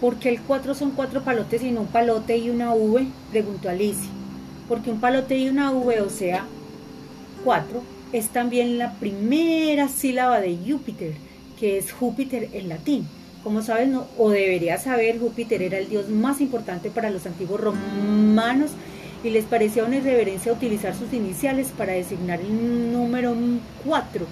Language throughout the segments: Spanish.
¿Por qué el 4 son cuatro palotes y no un palote y una V? Preguntó Alicia. Porque un palote y una V, o sea, 4, es también la primera sílaba de Júpiter, que es Júpiter en latín. Como sabes, no, o deberías saber, Júpiter era el dios más importante para los antiguos romanos y les parecía una irreverencia utilizar sus iniciales para designar el número 4,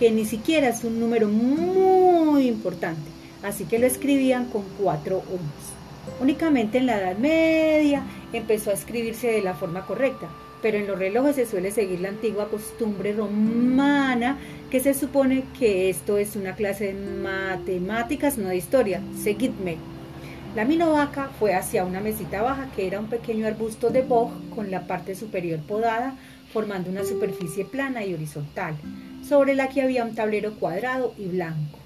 que ni siquiera es un número muy importante así que lo escribían con cuatro unos. Únicamente en la Edad Media empezó a escribirse de la forma correcta, pero en los relojes se suele seguir la antigua costumbre romana, que se supone que esto es una clase de matemáticas, no de historia. Seguidme. La minovaca fue hacia una mesita baja, que era un pequeño arbusto de boj con la parte superior podada, formando una superficie plana y horizontal, sobre la que había un tablero cuadrado y blanco.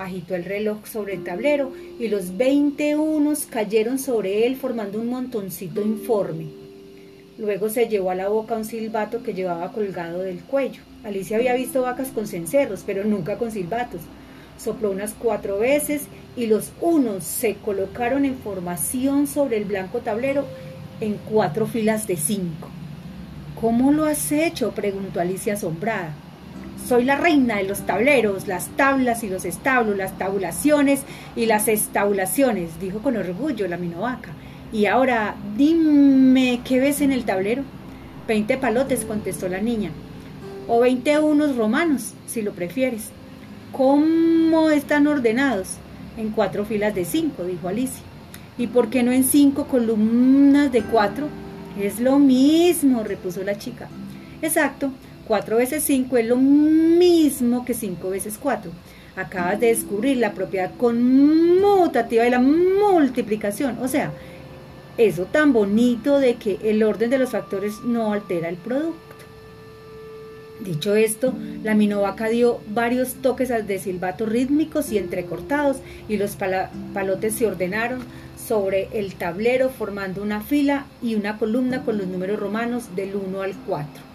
Agitó el reloj sobre el tablero y los veinte unos cayeron sobre él formando un montoncito informe. Luego se llevó a la boca un silbato que llevaba colgado del cuello. Alicia había visto vacas con cencerros, pero nunca con silbatos. Sopló unas cuatro veces y los unos se colocaron en formación sobre el blanco tablero en cuatro filas de cinco. ¿Cómo lo has hecho? preguntó Alicia asombrada. Soy la reina de los tableros, las tablas y los establos, las tabulaciones y las estabulaciones, dijo con orgullo la minovaca. Y ahora, dime, ¿qué ves en el tablero? Veinte palotes, contestó la niña. O veinte unos romanos, si lo prefieres. ¿Cómo están ordenados? En cuatro filas de cinco, dijo Alicia. ¿Y por qué no en cinco columnas de cuatro? Es lo mismo, repuso la chica. Exacto, 4 veces 5 es lo mismo que 5 veces 4. Acabas de descubrir la propiedad conmutativa de la multiplicación. O sea, eso tan bonito de que el orden de los factores no altera el producto. Dicho esto, la minovaca dio varios toques de silbato rítmicos y entrecortados y los palotes se ordenaron sobre el tablero formando una fila y una columna con los números romanos del 1 al 4.